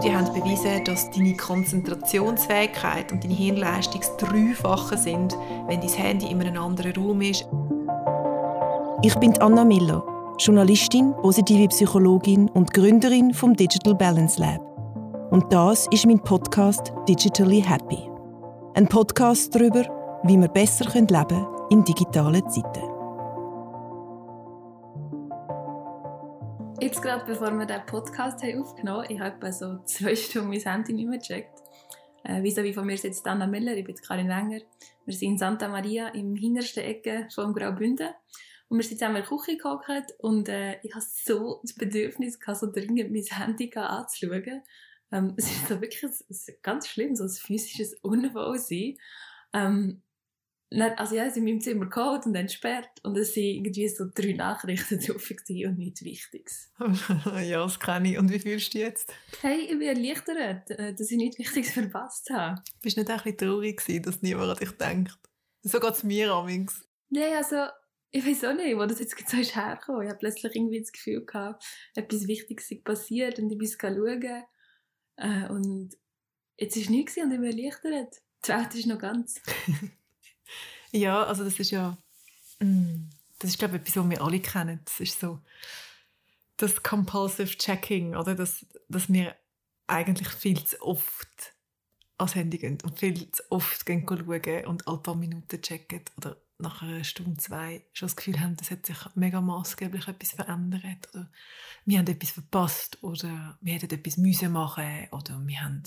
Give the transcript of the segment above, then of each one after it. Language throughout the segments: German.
Studien haben bewiesen, dass deine Konzentrationsfähigkeit und deine Hirnleistung das Dreifache sind, wenn dein Handy in einem anderen Raum ist. Ich bin Anna Miller, Journalistin, positive Psychologin und Gründerin vom Digital Balance Lab. Und das ist mein Podcast Digitally Happy. Ein Podcast darüber, wie wir besser leben können in digitalen Zeiten. Jetzt gerade bevor wir diesen Podcast haben aufgenommen haben, ich habe so zwei Stunden mein Handy nicht mehr gecheckt. Äh, wie wie von mir sitzt Anna Miller, ich bin Karin Wenger. Wir sind in Santa Maria im hintersten Ecke vom Graubünden. Und wir sind zusammen in der Küche gehockt und äh, ich hatte so das Bedürfnis, gehabt, so dringend mein Handy anzuschauen. Ähm, es ist so wirklich es ist ganz schlimm, so ein physisches Unwohlsein. Ähm, also ja, sie in meinem Zimmer geholt und entsperrt und es sind irgendwie so drei Nachrichten drauf und nichts Wichtiges. ja, das kenne ich. Und wie fühlst du dich jetzt? Hey, ich bin erleichtert, äh, dass ich nichts Wichtiges verpasst habe. Bist du nicht ein bisschen traurig gewesen, dass niemand an dich denkt? So geht es mir amigs. Nein, also ich weiß auch nicht, wo das jetzt so ist hergekommen. Ich habe plötzlich irgendwie das Gefühl gehabt, etwas Wichtiges ist passiert und ich bin schauen. Äh, und jetzt ist nichts und ich bin erleichtert. Die Welt ist noch ganz. Ja, also das ist ja, mm, das ist glaube ich etwas, was wir alle kennen. Das ist so das Compulsive Checking, oder? Dass, dass wir eigentlich viel zu oft ans Handy gehen und viel zu oft gehen schauen und alle paar Minuten checken oder nach einer Stunde, zwei schon das Gefühl haben, das hat sich mega maßgeblich etwas verändert oder wir haben etwas verpasst oder wir hätten etwas müssen machen oder wir haben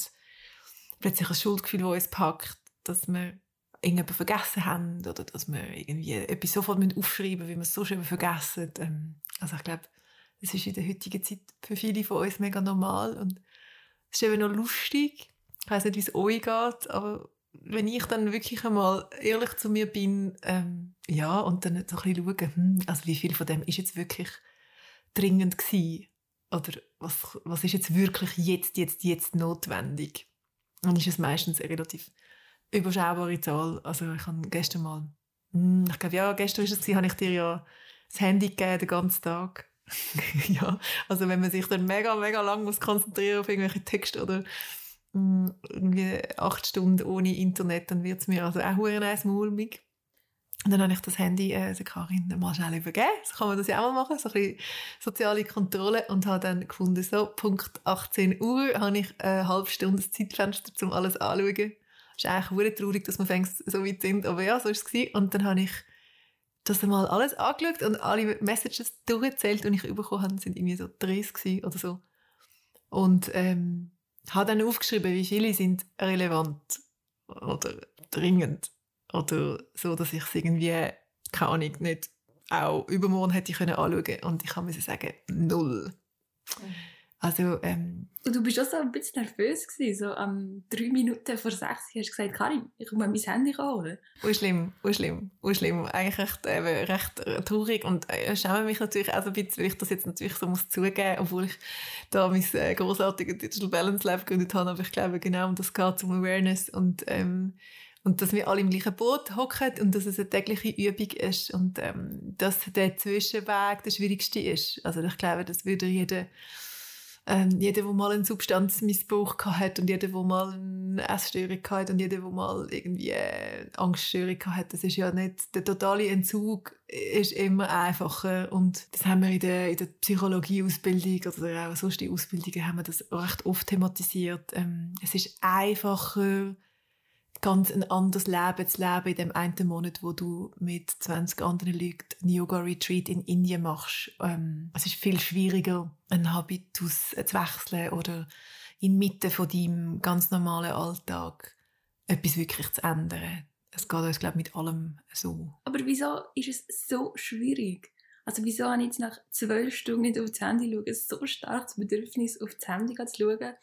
plötzlich ein Schuldgefühl, das uns packt, dass wir irgendjemanden vergessen haben oder dass wir irgendwie etwas sofort aufschreiben müssen, wie wir es so schön vergessen. Ähm, also ich glaube, das ist in der heutigen Zeit für viele von uns mega normal und es ist eben noch lustig. Ich weiß nicht, wie es euch geht, aber wenn ich dann wirklich einmal ehrlich zu mir bin, ähm, ja, und dann so ein bisschen schaue, hm, also wie viel von dem ist jetzt wirklich dringend gewesen? Oder was, was ist jetzt wirklich jetzt, jetzt, jetzt notwendig? Dann ist es meistens relativ überschaubare Zahl. Also ich habe gestern mal, hm, ich glaube ja, gestern ist es habe ich dir ja das Handy gegeben den ganzen Tag. ja, also wenn man sich dann mega, mega lang muss konzentrieren auf irgendwelche Texte oder hm, irgendwie acht Stunden ohne Internet, dann wird es mir also auch ein mulmig. Und dann habe ich das Handy äh, der Karin mal schnell übergeben. So kann man das ja auch mal machen, so ein bisschen soziale Kontrolle. Und habe dann gefunden, so, Punkt 18 Uhr habe ich eine halbe Stunde Zeitfenster, um alles anzuschauen ist eigentlich traurig, dass wir so weit sind, aber ja, so war es. Und dann habe ich das einmal alles angeschaut und alle Messages durchgezählt, die ich bekommen habe, sind irgendwie so 30 oder so. Und ähm, habe dann aufgeschrieben, wie viele sind relevant oder dringend oder so, dass ich es irgendwie, keine Ahnung, nicht auch übermorgen hätte ich können anschauen und ich kann mir sagen, null. Mhm. Also, ähm, und du bist auch so ein bisschen nervös gewesen, so am drei Minuten vor sechs hast du gesagt, Karin, ich muss mein Handy holen. Oh schlimm, oh schlimm, oh. Eigentlich recht, äh, recht traurig und äh, schäme mich natürlich auch ein bisschen, weil ich das jetzt natürlich so muss zugeben, obwohl ich da mein äh, großartiges Digital Balance Lab gegründet habe, aber ich glaube genau um das geht, um Awareness und ähm, und dass wir alle im gleichen Boot hocken und dass es eine tägliche Übung ist und ähm, dass der Zwischenweg der schwierigste ist. Also ich glaube, das würde jeder ähm, jeder, der mal einen Substanzmissbrauch hat und jeder, der mal eine Essstörung hat und jeder, der mal irgendwie eine Angststörung hat, das ist ja nicht, der totale Entzug ist immer einfacher und das haben wir in der, in der Psychologieausbildung oder auch sonst in Ausbildungen haben wir das recht oft thematisiert. Ähm, es ist einfacher, ganz ein anderes Leben zu leben in dem einen Monat, wo du mit 20 anderen Leuten ein Yoga-Retreat in Indien machst. Ähm, es ist viel schwieriger, einen Habitus zu wechseln oder inmitten von deinem ganz normalen Alltag etwas wirklich zu ändern. Es geht uns, glaube ich, mit allem so. Aber wieso ist es so schwierig? Also wieso habe ich jetzt nach zwölf Stunden nicht auf das Handy schauen? So stark das Bedürfnis, auf das Handy zu schauen.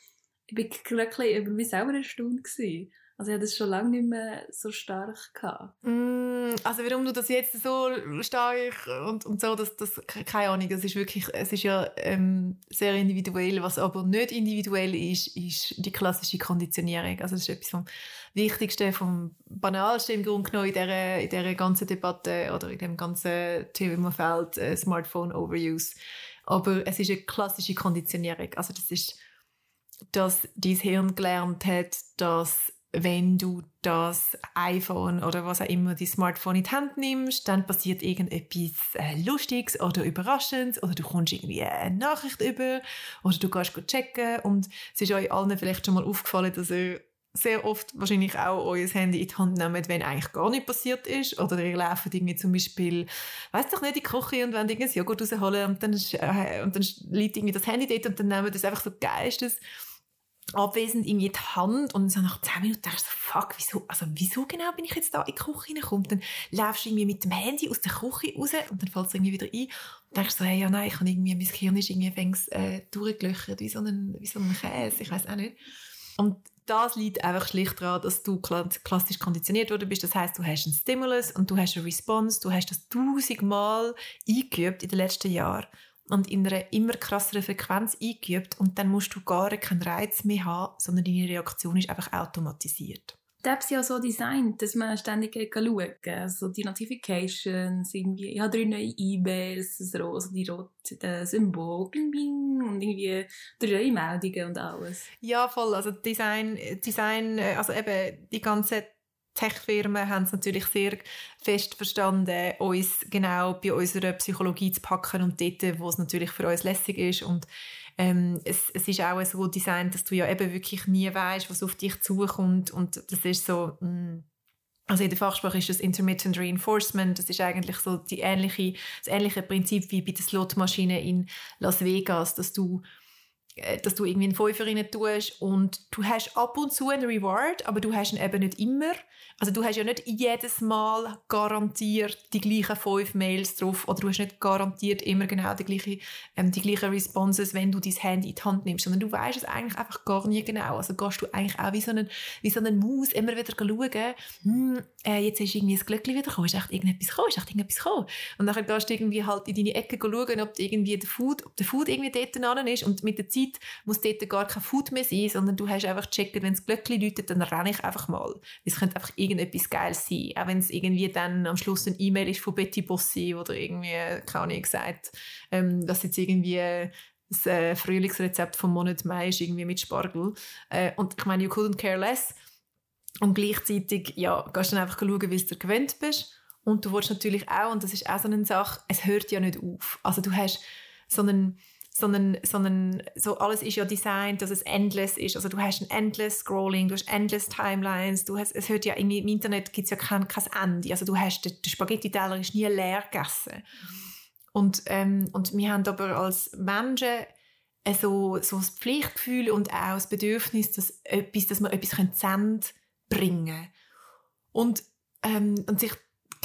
Ich war wirklich über mich selber eine Stunde. Gewesen. Also ich hatte das schon lange nicht mehr so stark. Gehabt. Mm, also warum du das jetzt so stark und, und so, das, das, keine Ahnung, das ist wirklich, es ist ja ähm, sehr individuell. Was aber nicht individuell ist, ist die klassische Konditionierung. Also das ist etwas vom Wichtigsten, vom Banalsten im Grunde genommen in dieser, in dieser ganzen Debatte oder in dem ganzen Themafeld äh, Smartphone Overuse. Aber es ist eine klassische Konditionierung. Also das ist dass dein Hirn gelernt hat, dass wenn du das iPhone oder was auch immer, die Smartphone in die Hand nimmst, dann passiert irgendetwas äh, Lustiges oder Überraschendes oder du kommst irgendwie eine Nachricht über oder du gehst checken und es ist euch allen vielleicht schon mal aufgefallen, dass ihr sehr oft wahrscheinlich auch euer Handy in die Hand nehmt, wenn eigentlich gar nichts passiert ist. Oder ihr lauft irgendwie zum Beispiel, weiß doch nicht, in die Küche und wollt irgendwie Joghurt rausholen und dann, äh, und dann liegt irgendwie das Handy dort und dann nehmen das einfach so geistes abwesend in die Hand und so nach 10 Minuten denkst du fuck, wieso, also wieso genau bin ich jetzt da in die Küche reingekommen? Dann läufst du irgendwie mit dem Handy aus der Küche raus und dann fällt es irgendwie wieder ein und denkst so, hey, ja nein, ich habe irgendwie, mein Gehirn ist irgendwie fängs, äh, durchgelöchert, wie so ein, wie so ein Käse, ich weiß auch nicht. Und das liegt einfach schlicht daran, dass du klassisch konditioniert worden bist. Das heißt, du hast einen Stimulus und du hast eine Response. Du hast das tausendmal eingeübt in den letzten Jahren und in einer immer krasseren Frequenz eingeübt und dann musst du gar keinen Reiz mehr haben, sondern deine Reaktion ist einfach automatisiert. Die App ist ja so designt, dass man ständig schauen kann. Also die Notifications, irgendwie, ich habe drei neue E-Mails, das also die rote Symbol, bing, bing, und irgendwie drei neue Meldungen und alles. Ja, voll. Also Design, Design, äh, also eben die ganze Tech-Firmen haben es natürlich sehr fest verstanden, uns genau bei unserer Psychologie zu packen und dort, wo es natürlich für uns lässig ist. Und ähm, es, es ist auch so designt, dass du ja eben wirklich nie weißt, was auf dich zukommt. Und das ist so, mh, mm, also in der Fachsprache ist das Intermittent Reinforcement. Das ist eigentlich so die ähnliche, das ähnliche Prinzip wie bei der Slotmaschine in Las Vegas, dass du dass du irgendwie einen Fünfer tust und du hast ab und zu einen Reward, aber du hast ihn eben nicht immer. Also du hast ja nicht jedes Mal garantiert die gleichen fünf Mails drauf oder du hast nicht garantiert immer genau die, gleiche, ähm, die gleichen Responses, wenn du dein Handy in die Hand nimmst, sondern du weißt es eigentlich einfach gar nie genau. Also gehst du eigentlich auch wie so einen, wie so einen Maus immer wieder schauen, hm, äh, jetzt ist irgendwie das Glöckchen wieder gekommen, ist echt irgendetwas gekommen, ist echt irgendetwas gekommen. Und dann gehst du irgendwie halt in deine Ecke schauen, ob irgendwie der Food, ob der Food irgendwie dort dran ist und mit der Zeit muss dort gar kein Food mehr sein, sondern du hast einfach gecheckt, wenn das Glöckchen läutet, dann renne ich einfach mal. Es könnte einfach irgendetwas Geiles sein. Auch wenn es irgendwie dann am Schluss ein E-Mail ist von Betty Bossi oder irgendwie, keine Ahnung, gesagt, ähm, dass jetzt irgendwie das äh, Frühlingsrezept vom Monat Mai ist irgendwie mit Spargel. Äh, und ich meine, you couldn't care less. Und gleichzeitig, ja, gehst du dann einfach schauen, wie du gewöhnt bist. Und du willst natürlich auch, und das ist auch so eine Sache, es hört ja nicht auf. Also du hast so einen, sondern, sondern so alles ist ja designt, dass es endless ist. Also du hast ein endless Scrolling, du hast endless Timelines, du hast, es hört ja im Internet gibt es ja kein, kein Ende. Also du hast, der, Spaghetti-Teller ist nie leer gegessen. Und, ähm, und wir haben aber als Menschen so, so das Pflichtgefühl und auch das Bedürfnis, dass, etwas, dass wir etwas senden bringen und, ähm, und sich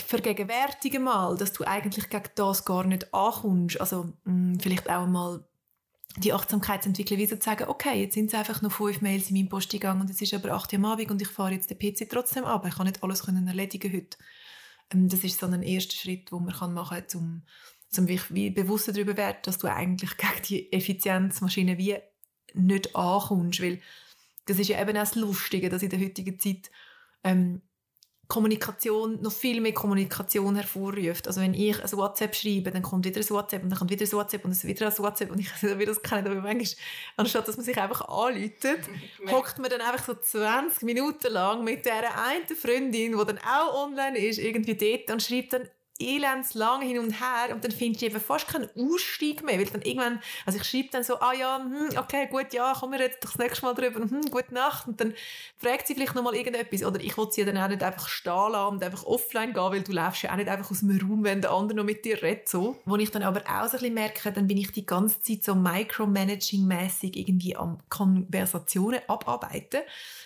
vergegenwärtige mal, dass du eigentlich gegen das gar nicht ankommst. Also mh, mm, vielleicht auch mal die Achtsamkeit zu entwickeln, wie zu sagen, okay, jetzt sind es einfach noch fünf Mails in meinem Posteingang und es ist aber acht Uhr am Abend und ich fahre jetzt den PC trotzdem ab. Ich kann nicht alles können erledigen heute. Ähm, das ist so ein erster Schritt, den man machen kann, um, um wie bewusster darüber werden, dass du eigentlich gegen die Effizienzmaschine wie nicht ankommst, weil das ist ja eben auch das Lustige, dass in der heutigen Zeit ähm, Kommunikation, noch viel mehr Kommunikation hervorruft. Also wenn ich ein WhatsApp schreibe, dann kommt wieder ein WhatsApp und dann kommt wieder ein WhatsApp und es wieder ein WhatsApp und ich weiß nicht, wie das kennt, aber manchmal, anstatt dass man sich einfach anläutet, hockt man dann einfach so 20 Minuten lang mit dieser einen Freundin, die dann auch online ist, irgendwie dort und schreibt dann elends lang hin und her und dann finde ich eben fast keinen Ausstieg mehr, weil dann irgendwann, also ich schreibe dann so, ah ja, hm, okay, gut, ja, kommen wir jetzt das nächste Mal drüber, hm, gute Nacht und dann fragt sie vielleicht nochmal irgendetwas oder ich will sie dann auch nicht einfach stehen lassen und einfach offline gehen, weil du läufst ja auch nicht einfach aus dem Raum, wenn der andere noch mit dir redet, so. Wo ich dann aber auch so ein bisschen merke, dann bin ich die ganze Zeit so micromanaging-mässig irgendwie am Konversationen abarbeiten,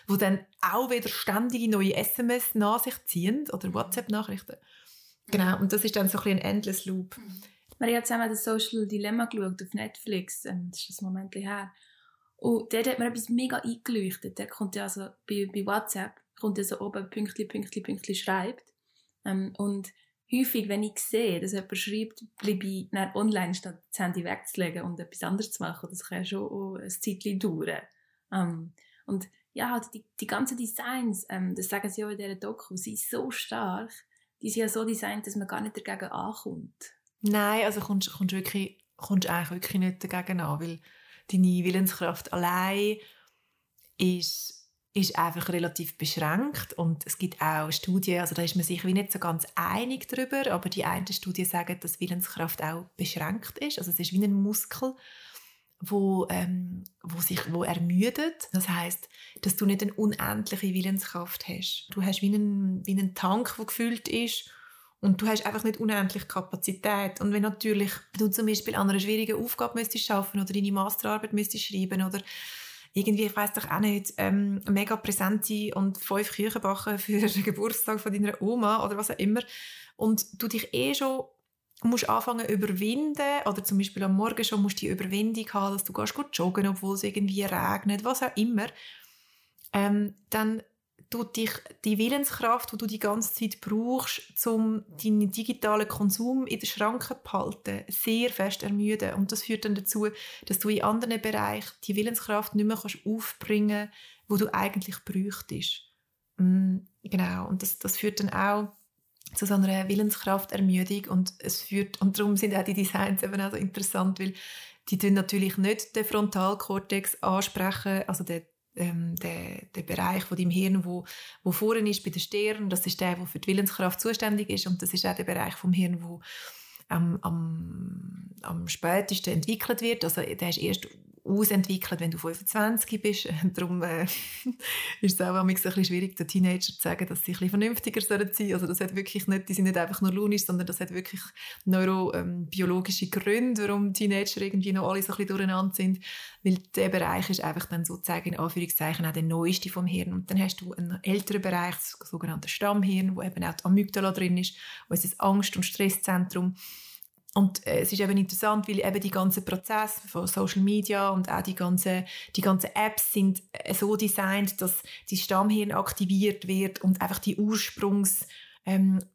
wo dann auch wieder ständige neue SMS nach sich ziehen oder WhatsApp-Nachrichten. Genau, und das ist dann so ein, bisschen ein Endless Loop. Wir haben zusammen das Social Dilemma geschaut auf Netflix, ähm, das ist ein Moment her. Und dort hat mir etwas mega eingeleuchtet. Der kommt ja also bei, bei WhatsApp, kommt ja so oben Pünktli, Pünktli, Pünktli schreibt. Ähm, und häufig, wenn ich sehe, dass jemand schreibt, bleibe ich dann online, statt das Handy wegzulegen und etwas anderes zu machen. Das kann ja schon ein Zeitchen dauern. Ähm, und ja, halt die, die ganzen Designs, ähm, das sagen sie auch in dieser Doku, sind so stark die sind ja so designt, dass man gar nicht dagegen ankommt. Nein, also kommst du wirklich, kommst eigentlich wirklich nicht dagegen an, weil deine Willenskraft allein ist ist einfach relativ beschränkt und es gibt auch Studien, also da ist man sich wie nicht so ganz einig darüber, aber die einen Studien sagen, dass Willenskraft auch beschränkt ist, also es ist wie ein Muskel, wo, ähm, wo sich wo ermüdet. Das heißt, dass du nicht eine unendliche Willenskraft hast. Du hast wie einen, wie einen Tank, der gefüllt ist und du hast einfach nicht unendlich Kapazität. Und wenn natürlich du zum Beispiel an einer schwierigen Aufgabe müsstest schaffen oder deine Masterarbeit müsstest schreiben oder irgendwie, ich weiss doch auch nicht, ähm, mega präsent sein und fünf Küchen backen für den Geburtstag von deiner Oma oder was auch immer. Und du dich eh schon musst anfangen überwinden oder zum Beispiel am Morgen schon musst du die Überwindung haben, dass du gehst joggen, obwohl es irgendwie regnet, was auch immer, ähm, dann tut dich die Willenskraft, die du die ganze Zeit brauchst, um deinen digitalen Konsum in den Schranken zu behalten, sehr fest ermüden. Und das führt dann dazu, dass du in anderen Bereichen die Willenskraft nicht mehr kannst aufbringen kannst, wo du eigentlich bräuchtest. Mm, genau. Und das, das führt dann auch zu so einer Willenskraftermüdung und es führt, und darum sind auch die Designs eben auch so interessant, weil die tun natürlich nicht den Frontalkortex ansprechen, also den ähm, der, der Bereich von deinem Hirn, wo, wo vorne ist bei den Sternen, das ist der, der für die Willenskraft zuständig ist und das ist auch der Bereich vom Hirn, wo am, am, am spätesten entwickelt wird. Also der ist erst ausentwickelt, wenn du 25 bist. Darum äh, ist es auch ein bisschen schwierig, den Teenager zu sagen, dass sie ein bisschen vernünftiger sein sollen. Also das hat wirklich nicht, die sind nicht einfach nur launisch, sondern das hat wirklich neurobiologische ähm, Gründe, warum Teenager irgendwie noch alle so ein bisschen durcheinander sind. Weil der Bereich ist einfach dann sozusagen in Anführungszeichen auch der neueste vom Hirn. Und dann hast du einen älteren Bereich, das sogenannte Stammhirn, wo eben auch die Amygdala drin ist, wo ist das Angst- und Stresszentrum und äh, es ist eben interessant, weil eben die ganzen Prozesse von Social Media und auch die ganzen, die ganzen Apps sind äh, so designt, dass die Stammhirn aktiviert wird und einfach die Ursprungs ähm,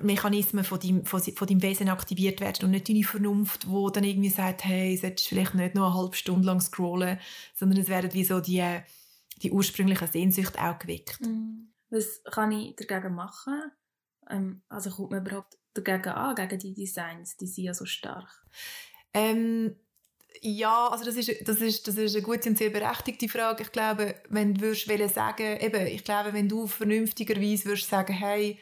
Mechanismen von deinem, von deinem Wesen aktiviert werden und nicht deine Vernunft, wo dann irgendwie sagt, hey, solltest vielleicht nicht nur eine halbe Stunde lang scrollen, sondern es werden wie so die, die ursprünglichen Sehnsüchte auch geweckt. Mhm. Was kann ich dagegen machen? Ähm, also kommt man überhaupt dagegen an, gegen die Designs? Die sind ja so stark. Ähm, ja, also das ist, das, ist, das ist eine gute und sehr berechtigte Frage. Ich glaube, wenn du würdest sagen, eben, ich glaube, wenn du vernünftigerweise würdest sagen, hey,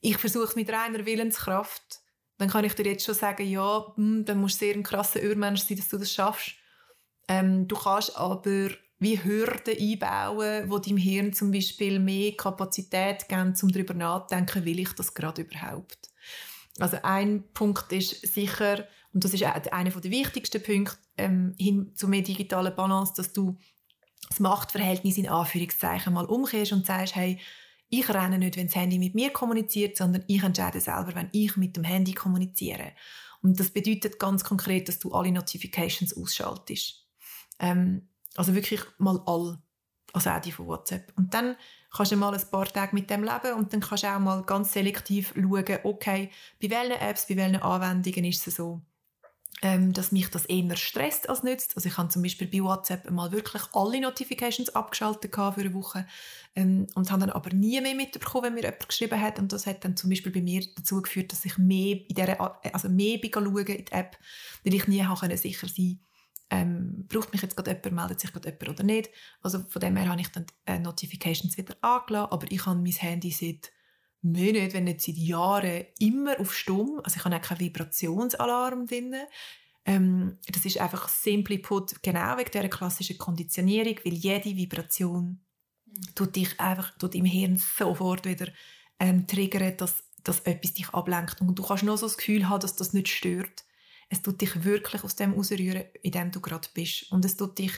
ich versuche es mit reiner Willenskraft, dann kann ich dir jetzt schon sagen, ja, hm, dann musst du sehr ein krasser Urmensch sein, dass du das schaffst. Ähm, du kannst aber wie Hürden einbauen, wo deinem Hirn zum Beispiel mehr Kapazität geben, um darüber nachzudenken, will ich das gerade überhaupt? Also ein Punkt ist sicher, und das ist einer der wichtigsten Punkte ähm, hin zu mehr digitaler Balance, dass du das Machtverhältnis in Anführungszeichen mal umkehrst und sagst, hey, ich renne nicht, wenn das Handy mit mir kommuniziert, sondern ich entscheide selber, wenn ich mit dem Handy kommuniziere. Und das bedeutet ganz konkret, dass du alle Notifications ausschaltest. Ähm, also wirklich mal all, also auch die von WhatsApp. Und dann kannst du mal ein paar Tage mit dem leben und dann kannst du auch mal ganz selektiv schauen, okay, bei welchen Apps, bei welchen Anwendungen ist es so, ähm, dass mich das eher stresst als nützt. Also ich habe zum Beispiel bei WhatsApp mal wirklich alle Notifications abgeschaltet für eine Woche ähm, und habe dann aber nie mehr mitbekommen, wenn mir jemand geschrieben hat und das hat dann zum Beispiel bei mir dazu geführt, dass ich mehr in dieser, also mehr schauen in die App, weil ich nie sicher sein ähm, braucht mich jetzt gerade jemand, meldet sich gerade jemand oder nicht. Also von dem her habe ich dann äh, Notifications wieder angelassen, aber ich habe mein Handy seit Monaten, wenn nicht seit Jahren, immer auf Stumm. Also ich habe auch keinen Vibrationsalarm drin. Ähm, das ist einfach simply put genau wegen dieser klassischen Konditionierung, weil jede Vibration mhm. tut dich einfach tut im Hirn sofort wieder ähm, triggern, dass, dass etwas dich ablenkt. Und du kannst nur so das Gefühl haben, dass das nicht stört es tut dich wirklich aus dem rausrühren, in dem du gerade bist. Und es tut dich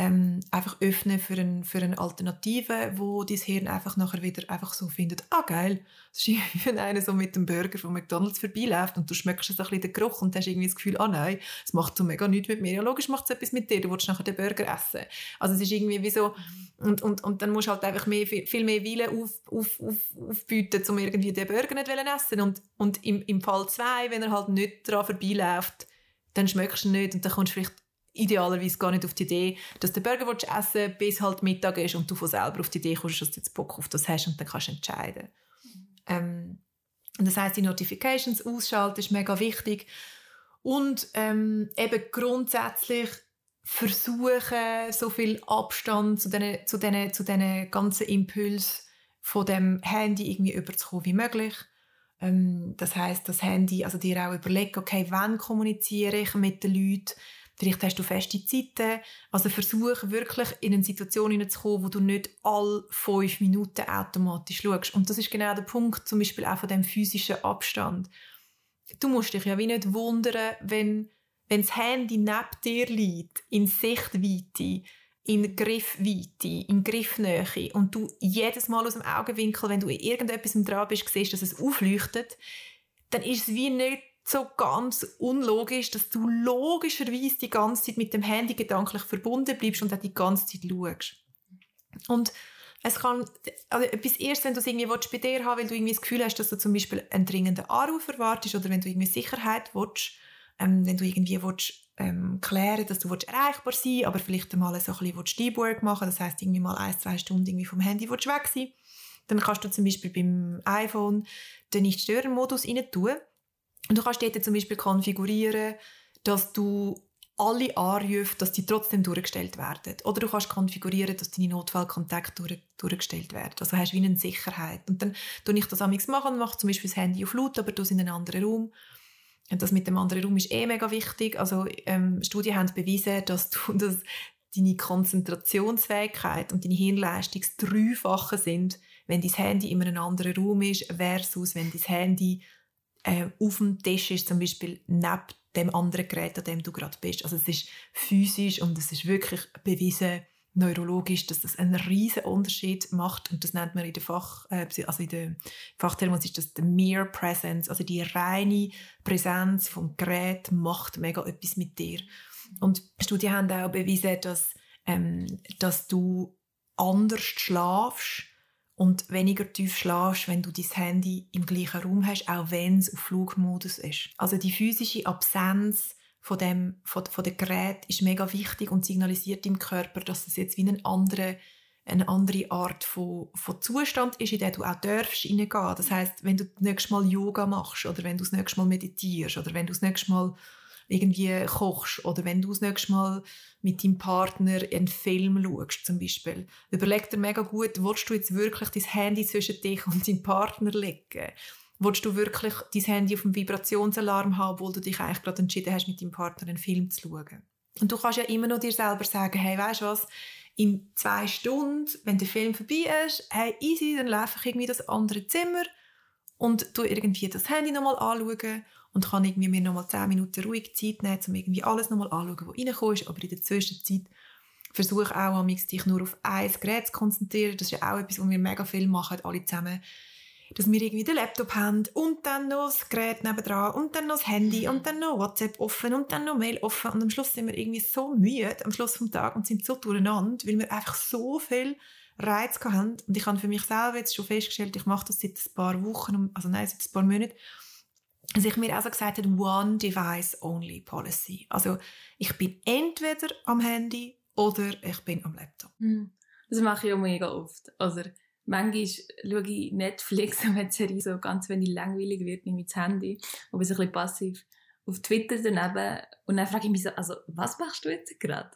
ähm, einfach öffnen für, ein, für eine Alternative, wo dein Hirn einfach nachher wieder einfach so findet, ah geil, das ist wenn einer so mit dem Burger von McDonalds vorbeiläuft und du schmeckst so ein bisschen den Geruch und hast irgendwie das Gefühl, ah nein, es macht so mega nichts mit mir. Ja, logisch macht es etwas mit dir, du willst nachher den Burger essen. Also es ist irgendwie wie so, und, und, und dann musst du halt einfach mehr, viel mehr Wille auf, auf, auf, aufbieten, um irgendwie den Burger nicht zu essen. Und, und im, im Fall zwei, wenn er halt nicht daran vorbeiläuft, dann schmeckst du ihn nicht und dann kommst du vielleicht idealerweise gar nicht auf die Idee, dass du den Burger willst essen bis halt Mittag ist und du von selber auf die Idee kommst, dass du jetzt Bock auf das hast und dann kannst du entscheiden. Ähm, das heißt, die Notifications ausschalten ist mega wichtig und ähm, eben grundsätzlich versuchen, so viel Abstand zu diesen, zu diesen, zu diesen ganzen Impulsen von dem Handy irgendwie überzukommen wie möglich. Ähm, das heißt, das Handy, also dir auch überlegen, okay, wann kommuniziere ich mit den Leuten, Vielleicht hast du feste Zeiten. Also versuch wirklich in eine Situation hineinzukommen, wo du nicht alle fünf Minuten automatisch schaust. Und das ist genau der Punkt, zum Beispiel auch von dem physischen Abstand. Du musst dich ja wie nicht wundern, wenn, wenn das Handy neben dir liegt, in Sichtweite, in Griffweite, in Griffnähe und du jedes Mal aus dem Augenwinkel, wenn du in irgendetwas dran bist, siehst, dass es aufleuchtet, dann ist es wie nicht so ganz unlogisch, dass du logischerweise die ganze Zeit mit dem Handy gedanklich verbunden bleibst und auch die ganze Zeit schaust. Und es kann, also etwas erst, wenn du es irgendwie willst, bei dir haben weil du irgendwie das Gefühl hast, dass du zum Beispiel einen dringenden Anruf erwartest oder wenn du irgendwie Sicherheit willst, ähm, wenn du irgendwie willst, ähm, klären, dass du willst erreichbar sein willst, aber vielleicht einmal so ein bisschen Deep Work machen, das heißt irgendwie mal ein, zwei Stunden irgendwie vom Handy weg sein, dann kannst du zum Beispiel beim iPhone den Nicht-Stören-Modus rein tun und du kannst dort zum Beispiel konfigurieren, dass du alle Anrufe, dass die trotzdem durchgestellt werden. Oder du kannst konfigurieren, dass deine Notfallkontakte durch, durchgestellt werden. Also hast du wie eine Sicherheit. Und dann tue ich das amigs machen, mache zum Beispiel das Handy auf laut, aber du in einen anderen Raum. Und das mit dem anderen Raum ist eh mega wichtig. Also ähm, Studien haben bewiesen, dass du dass deine Konzentrationsfähigkeit und deine Hirnleistung dreifache sind, wenn dein Handy in einem anderen Raum ist, versus wenn dein Handy äh, auf dem Tisch ist, zum Beispiel neben dem anderen Gerät, an dem du gerade bist. Also es ist physisch und es ist wirklich bewiesen, neurologisch, dass das einen riesen Unterschied macht und das nennt man in der Fach, äh, also in der Fachthermos ist das die Mere Presence, also die reine Präsenz vom Gerät macht mega etwas mit dir. Und Studien haben auch bewiesen, dass, ähm, dass du anders schlafst und weniger tief schlafst, wenn du dein Handy im gleichen Raum hast, auch wenn es auf Flugmodus ist. Also die physische Absenz von dem von, von dem Gerät ist mega wichtig und signalisiert im Körper, dass es jetzt wie eine andere eine andere Art von, von Zustand ist, in den du auch darfst reingehen. Das heißt, wenn du das nächste Mal Yoga machst oder wenn du das nächste Mal meditierst oder wenn du das nächste Mal irgendwie kochst oder wenn du das nächste Mal mit deinem Partner einen Film schaust, zum Beispiel. Überleg dir mega gut, willst du jetzt wirklich dein Handy zwischen dich und deinem Partner legen? Willst du wirklich dein Handy auf dem Vibrationsalarm haben, obwohl du dich eigentlich gerade entschieden hast, mit deinem Partner einen Film zu schauen? Und du kannst ja immer noch dir selber sagen, hey, weißt du was, in zwei Stunden, wenn der Film vorbei ist, hey, easy, dann laufe ich irgendwie das andere Zimmer und tu irgendwie das Handy nochmal anschauen und kann irgendwie mir nochmal 10 Minuten ruhig Zeit nehmen, um irgendwie alles nochmal anzuschauen, was reingekommen ist. Aber in der Zwischenzeit versuche ich auch, dich nur auf ein Gerät zu konzentrieren. Das ist ja auch etwas, was wir mega viel machen, alle zusammen. Dass wir irgendwie den Laptop haben und dann noch das Gerät nebendran und dann noch das Handy und dann noch WhatsApp offen und dann noch Mail offen und am Schluss sind wir irgendwie so müde am Schluss vom Tag und sind so durcheinander, weil wir einfach so viel Reiz haben. Und ich habe für mich selber jetzt schon festgestellt, ich mache das seit ein paar Wochen, also nein, seit ein paar Monaten, dass ich mir also gesagt habe, One Device Only Policy. Also ich bin entweder am Handy oder ich bin am Laptop. Hm. Das mache ich auch mega oft. Also manchmal schaue ich Netflix und wenn Serie so ganz wenn ich langweilig wird, nehme ich das Handy und bin so ein bisschen passiv auf Twitter daneben und dann frage ich mich so, also was machst du jetzt gerade?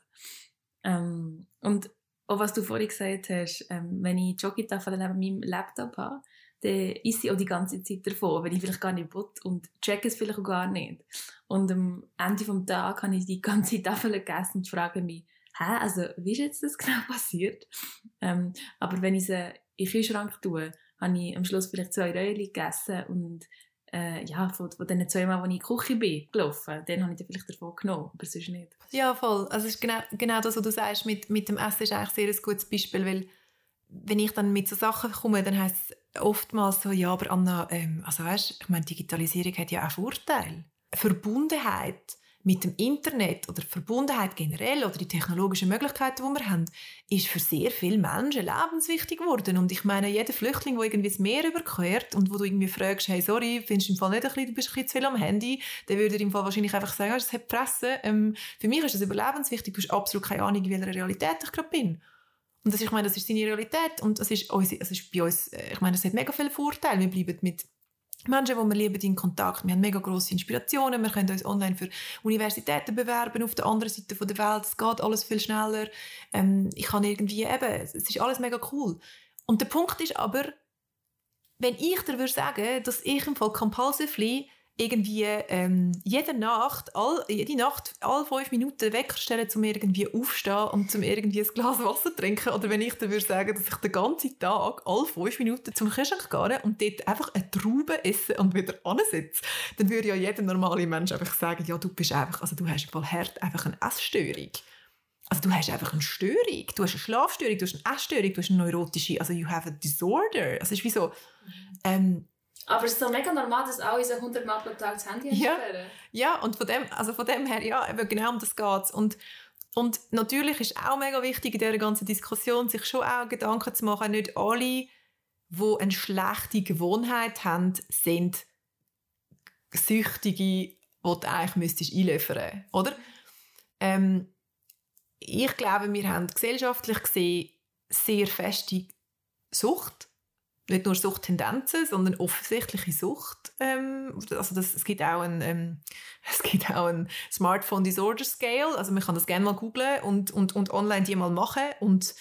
Ähm, und auch was du vorhin gesagt hast, ähm, wenn ich Joggetafel neben meinem Laptop habe, dann ist sie auch die ganze Zeit davon, wenn ich vielleicht gar nicht will und check es vielleicht auch gar nicht. Und am Ende des Tages habe ich die ganze Tafel gegessen und frage mich, hä, also wie ist jetzt das genau passiert? Ähm, aber wenn ich sie in den Kühlschrank tue, habe ich am Schluss vielleicht zwei Röhrchen gegessen und äh, ja, von, von den zwei Mal, wo ich in die Küche bin, gelaufen, dann habe ich dann vielleicht davon genommen, aber sonst nicht. Ja, voll. Also es ist genau, genau das, was du sagst, mit, mit dem Essen ist eigentlich sehr ein gutes Beispiel, weil wenn ich dann mit so Sachen komme, dann heißt es oftmals so, ja, aber Anna, ähm, also weißt, ich meine, Digitalisierung hat ja auch Vorteile. Verbundenheit mit dem Internet oder Verbundenheit generell oder die technologischen Möglichkeiten, die wir haben, ist für sehr viele Menschen lebenswichtig geworden. Und ich meine, jeder Flüchtling, der irgendwie das Meer überquert und wo du irgendwie fragst, hey, sorry, findest du im Fall nicht ein bisschen, du bist ein bisschen zu viel am Handy, der würde im Fall wahrscheinlich einfach sagen, das hat Presse. Ähm, für mich ist das überlebenswichtig, du hast absolut keine Ahnung, in welcher Realität ich gerade bin. Und das, ich meine, das ist seine Realität und das ist, es ist bei uns, äh, ich meine, das hat mega viele Vorteile. Wir bleiben mit Menschen, die wir lieben, in Kontakt. Wir haben mega grosse Inspirationen. Wir können uns online für Universitäten bewerben auf der anderen Seite der Welt. Es geht alles viel schneller. Ähm, ich kann irgendwie eben, es ist alles mega cool. Und der Punkt ist aber, wenn ich dir würde sagen, dass ich im Fall compulsively irgendwie ähm, jede Nacht, all, jede Nacht, alle fünf Minuten Wecker stellen, um irgendwie aufstehen und zum irgendwie ein Glas Wasser trinken. Oder wenn ich dir würde sagen, dass ich den ganzen Tag, alle fünf Minuten zum Kühlschrank gehe und dort einfach eine Traube esse und wieder ansitze, dann würde ja jeder normale Mensch einfach sagen, ja, du bist einfach, also du hast im hart einfach eine Essstörung. Also du hast einfach eine Störung, du hast eine Schlafstörung, du hast eine Essstörung, du hast eine neurotische, also you have a disorder. Also es ist wie so, ähm, aber es ist so mega normal, dass alle so 100 Mal pro Tag das Handy ja, Ja, und von dem, also von dem her, ja, eben genau um das geht und und natürlich ist auch mega wichtig in dieser ganzen Diskussion, sich schon auch Gedanken zu machen, nicht alle, die eine schlechte Gewohnheit haben, sind Süchtige, die du eigentlich müsstest oder? Ähm, ich glaube, wir haben gesellschaftlich gesehen sehr feste Sucht nicht nur Suchttendenzen, sondern offensichtliche Sucht. Ähm, also das, es gibt auch ein, ähm, ein Smartphone Disorder Scale. Also man kann das gerne mal googlen und, und, und online die mal machen. Und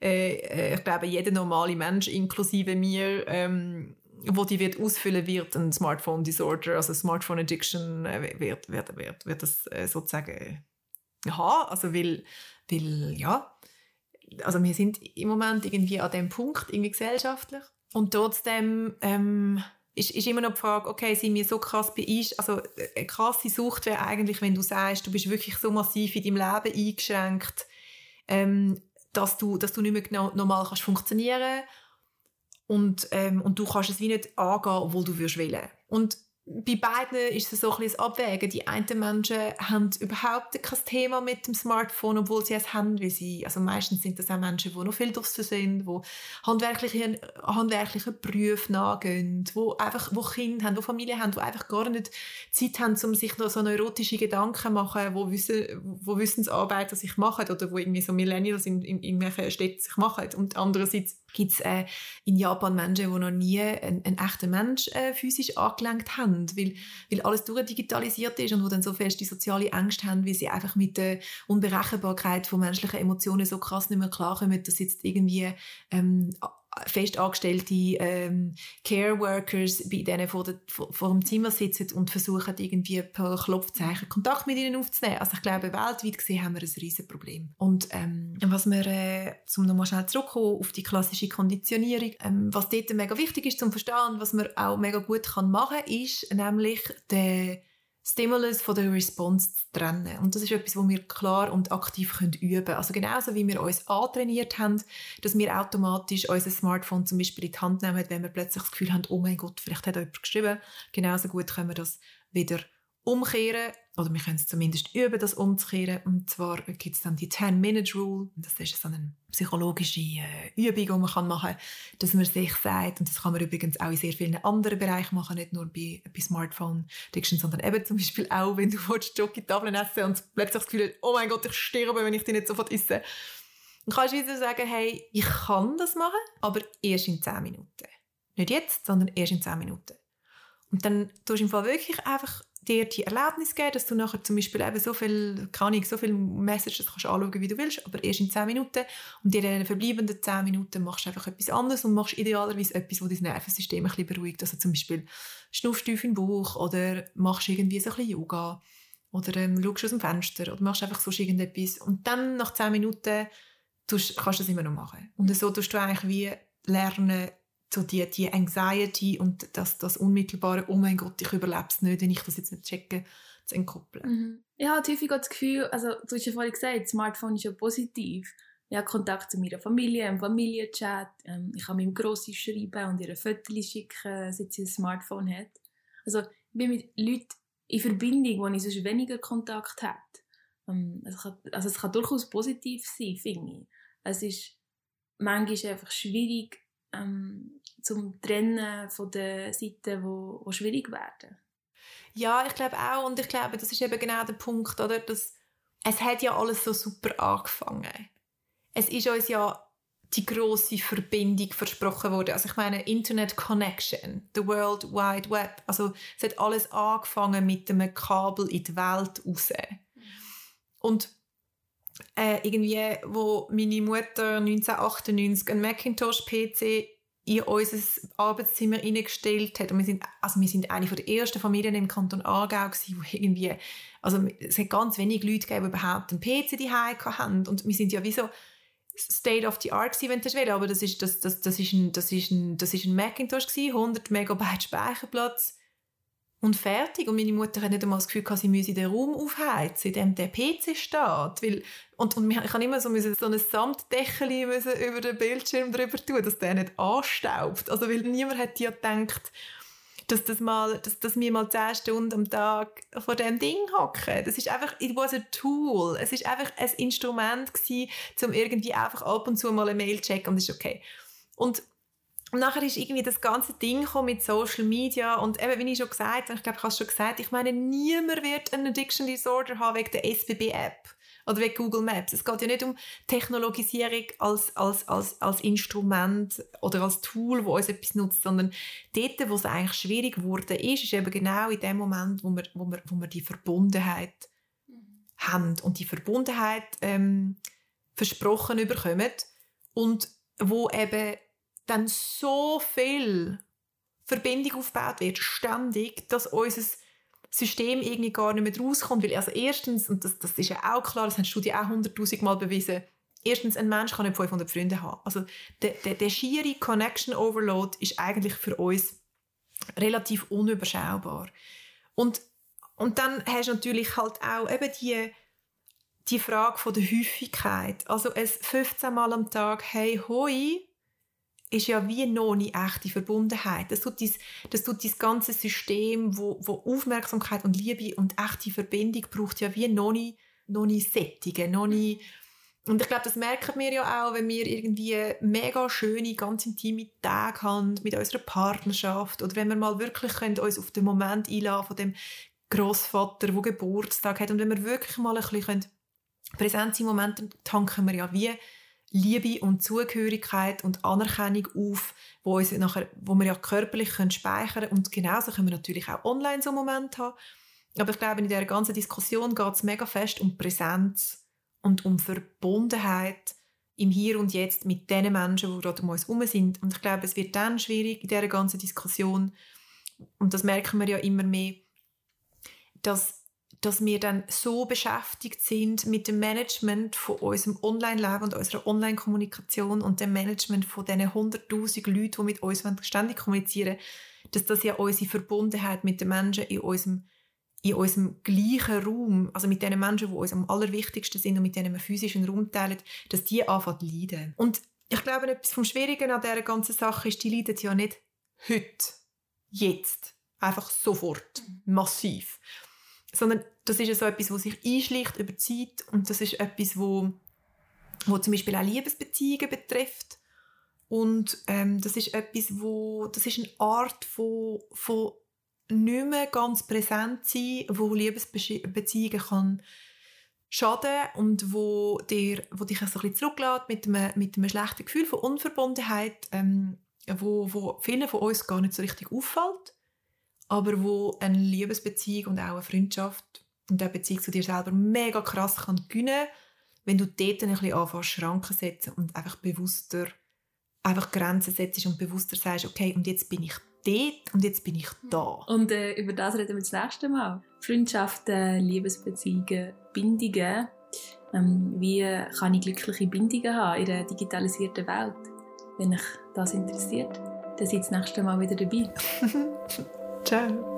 äh, äh, ich glaube, jeder normale Mensch, inklusive mir, ähm, wo die wird ausfüllen wird, ein Smartphone Disorder, also Smartphone Addiction, äh, wird, wird, wird, wird das äh, sozusagen haben. Also weil, weil, ja, also wir sind im Moment irgendwie an dem Punkt, irgendwie gesellschaftlich, und trotzdem ähm, ist, ist immer noch die Frage, okay, sind wir so krass beeinschränkt, also eine krasse Sucht wäre eigentlich, wenn du sagst, du bist wirklich so massiv in deinem Leben eingeschränkt, ähm, dass, du, dass du nicht mehr genau, normal kannst funktionieren und, ähm, und du kannst es wie nicht angehen, obwohl du wollen. Und bei beiden ist es so ein bisschen Abwägen. Die einen Menschen haben überhaupt kein Thema mit dem Smartphone, obwohl sie es haben, wie sie, also meistens sind das auch Menschen, die noch viel draussen sind, die handwerkliche, handwerkliche Berufe nachgehen, die einfach, wo Kinder haben, die Familie haben, die einfach gar nicht Zeit haben, um sich noch so neurotische Gedanken zu machen, wo, Wissen, wo Wissensarbeiter sich machen oder wo irgendwie so Millennials in, in, in irgendwelchen Städten sich machen. Und andererseits gibt es äh, in Japan Menschen, die noch nie einen, echten Mensch äh, physisch angelenkt haben, weil, weil alles durchdigitalisiert ist und wo dann so fest die soziale Ängste haben, weil sie einfach mit der Unberechenbarkeit von menschlichen Emotionen so krass nicht mehr klarkommen, dass jetzt irgendwie ähm, fest angestellte ähm, Care Workers bei denen vor, der, vor, vor, dem Zimmer sitzen und versuchen irgendwie per Klopfzeichen Kontakt mit ihnen aufzunehmen. Also ich glaube, weltweit gesehen haben wir ein riesen Problem. Und ähm, was wir, äh, zum nochmal schnell zurückkommen auf die klassische Konditionierung, ähm, was dort mega wichtig ist zum Verstehen, was man auch mega gut kann machen, ist nämlich der Stimulus von der Response zu trennen. Und das ist etwas, wo wir klar und aktiv üben können. Also genauso wie wir uns antrainiert haben, dass wir automatisch unser Smartphone zum Beispiel in die Hand nehmen, wenn wir plötzlich das Gefühl haben, oh mein Gott, vielleicht hat jemand geschrieben. Genauso gut können wir das wieder umkehren oder wir können es zumindest üben, das umzukehren. Und zwar gibt es dann die 10-Minute-Rule. Das ist so eine psychologische äh, Übung, die man machen kann, dass man sich sagt, und das kann man übrigens auch in sehr vielen anderen Bereichen machen, nicht nur bei, bei Smartphone-Addiction, sondern eben zum Beispiel auch, wenn du Jockey-Tafeln essen und plötzlich das Gefühl hast, oh mein Gott, ich sterbe, wenn ich die nicht sofort esse. Dann kannst du wieder sagen, hey, ich kann das machen, aber erst in 10 Minuten. Nicht jetzt, sondern erst in 10 Minuten. Und dann tust du im Fall wirklich einfach dir die Erlaubnis geben, dass du nachher zum Beispiel eben so viel, kann ich, so viel Messages kannst anschauen, wie du willst, aber erst in 10 Minuten. Und in den verbleibenden 10 Minuten machst du einfach etwas anderes und machst idealerweise etwas, das dein Nervensystem ein bisschen beruhigt. Also zum Beispiel schnuffst du in den Bauch oder machst irgendwie so ein bisschen Yoga oder ähm, schaust aus dem Fenster oder machst einfach so irgendetwas. Und dann nach 10 Minuten tust, kannst du das immer noch machen. Und so tust du eigentlich wie lernen, so die, die Anxiety und das, das unmittelbare, oh mein Gott, ich überlebe es nicht, wenn ich das jetzt nicht checke, zu entkoppeln. Mhm. Ich habe häufig das Gefühl, also du hast ja vorhin gesagt, Smartphone ist ja positiv. Ich habe Kontakt zu meiner Familie, im Familienchat, ähm, ich kann meinem Grossi schreiben und ihr ein Foto schicken, seit sie ein Smartphone hat. Also ich bin mit Leuten in Verbindung, wo ich sonst weniger Kontakt habe. Ähm, also, also es kann durchaus positiv sein, finde ich. Es ist manchmal einfach schwierig, ähm, zum Trennen von den Seiten, wo, wo schwierig werden. Ja, ich glaube auch und ich glaube, das ist eben genau der Punkt, oder? Dass es hat ja alles so super angefangen. Es ist uns ja die große Verbindung versprochen wurde. Also ich meine Internet Connection, the World Wide Web. Also es hat alles angefangen mit einem Kabel in die Welt raus. Und äh, irgendwie, wo meine Mutter 1998 einen Macintosh-PC in unser Arbeitszimmer hineingestellt hat. Und wir sind, also wir sind eine der ersten Familien im Kanton Aargau gewesen, wo irgendwie, also es hat ganz wenig Leute gegeben, die überhaupt einen PC die hatten. Und wir sind ja wie so State of the Art gewesen, wenn du willst, aber das ist, das, das, das ist ein, das ist ein, das ist ein Macintosh gewesen, 100 Megabyte Speicherplatz und fertig. Und meine Mutter hat nicht einmal das Gefühl gehabt, sie müsse den Raum aufheizen, in dem der PC steht. Weil, und, und ich kann immer so, müssen, so ein Samtdeckel über den Bildschirm drüber tun, dass der nicht anstaubt. Also, weil niemand hat ja gedacht, dass, das mal, dass, dass wir mal zehn Stunden am Tag vor dem Ding hocken. Das ist einfach, it was a tool. Es ist einfach ein Instrument gewesen, um irgendwie einfach ab und zu mal eine Mail checken und das ist okay. Und und nachher ist irgendwie das ganze Ding mit Social Media und eben, wie ich schon gesagt habe, ich glaube, ich habe es schon gesagt, ich meine, niemand wird einen Addiction Disorder haben wegen der SBB-App oder wegen Google Maps. Es geht ja nicht um Technologisierung als, als, als, als Instrument oder als Tool, wo uns etwas nutzt, sondern dort, wo es eigentlich schwierig wurde, ist, ist eben genau in dem Moment, wo wir, wo wir, wo wir die Verbundenheit mhm. haben und die Verbundenheit ähm, versprochen bekommen und wo eben dann so viel Verbindung aufgebaut wird, ständig, dass unser System irgendwie gar nicht mehr rauskommt. Weil also erstens, und das, das ist ja auch klar, das haben Studien auch hunderttausend Mal bewiesen, erstens, ein Mensch kann nicht 500 Freunde haben. Also der, der, der schiere Connection Overload ist eigentlich für uns relativ unüberschaubar. Und, und dann hast du natürlich halt auch eben die, die Frage von der Häufigkeit. Also es 15 Mal am Tag «Hey, hoi» ist ja wie noch eine echte Verbundenheit. Das tut das, das tut das ganze System, wo, wo Aufmerksamkeit und Liebe und echte Verbindung braucht, ja wie noch nicht, noch sättigen, noch nicht und ich glaube, das merken wir ja auch, wenn wir irgendwie mega schöne, ganz intime Tage haben mit unserer Partnerschaft oder wenn wir mal wirklich können, uns auf den Moment einladen von dem Großvater, der Geburtstag hat und wenn wir wirklich mal ein bisschen präsent sein Moment, dann tanken wir ja wie Liebe und Zugehörigkeit und Anerkennung auf, wo, uns nachher, wo wir ja körperlich können speichern können. Und genauso können wir natürlich auch online so einen Moment haben. Aber ich glaube, in dieser ganzen Diskussion geht es mega fest um Präsenz und um Verbundenheit im Hier und Jetzt mit den Menschen, die gerade um uns herum sind. Und ich glaube, es wird dann schwierig in dieser ganzen Diskussion, und das merken wir ja immer mehr, dass dass wir dann so beschäftigt sind mit dem Management von unserem Online-Leben und unserer Online-Kommunikation und dem Management von diesen 100'000 Leuten, die mit uns ständig kommunizieren, dass das ja unsere Verbundenheit mit den Menschen in unserem, in unserem gleichen Raum, also mit den Menschen, die uns am allerwichtigsten sind und mit denen wir physischen Raum teilen, dass die anfangen zu leiden. Und ich glaube, etwas vom Schwierigen an dieser ganzen Sache ist, die leiden ja nicht heute, jetzt, einfach sofort, massiv, sondern das ist so etwas, was sich einschleicht über Zeit und das ist etwas, wo, wo zum Beispiel auch Liebesbeziehungen betrifft. Und ähm, das ist etwas, wo das ist eine Art von, von nicht mehr ganz präsent sein, wo Liebesbeziehungen kann schaden und wo, dir, wo dich so ein bisschen zurücklässt mit einem, mit einem schlechten Gefühl von Unverbundenheit, ähm, wo, wo vielen von uns gar nicht so richtig auffällt aber wo eine Liebesbeziehung und auch eine Freundschaft und eine Beziehung zu dir selber mega krass kann gewinnen, wenn du dort ein bisschen anfängst, Schranken setzen und einfach bewusster einfach Grenzen setzt und bewusster sagst, okay, und jetzt bin ich dort und jetzt bin ich da. Und äh, über das reden wir das nächste Mal. Freundschaften, Liebesbeziehungen, Bindungen. Ähm, wie kann ich glückliche Bindungen haben in einer digitalisierten Welt? Wenn dich das interessiert, dann seid das nächste Mal wieder dabei. Ciao.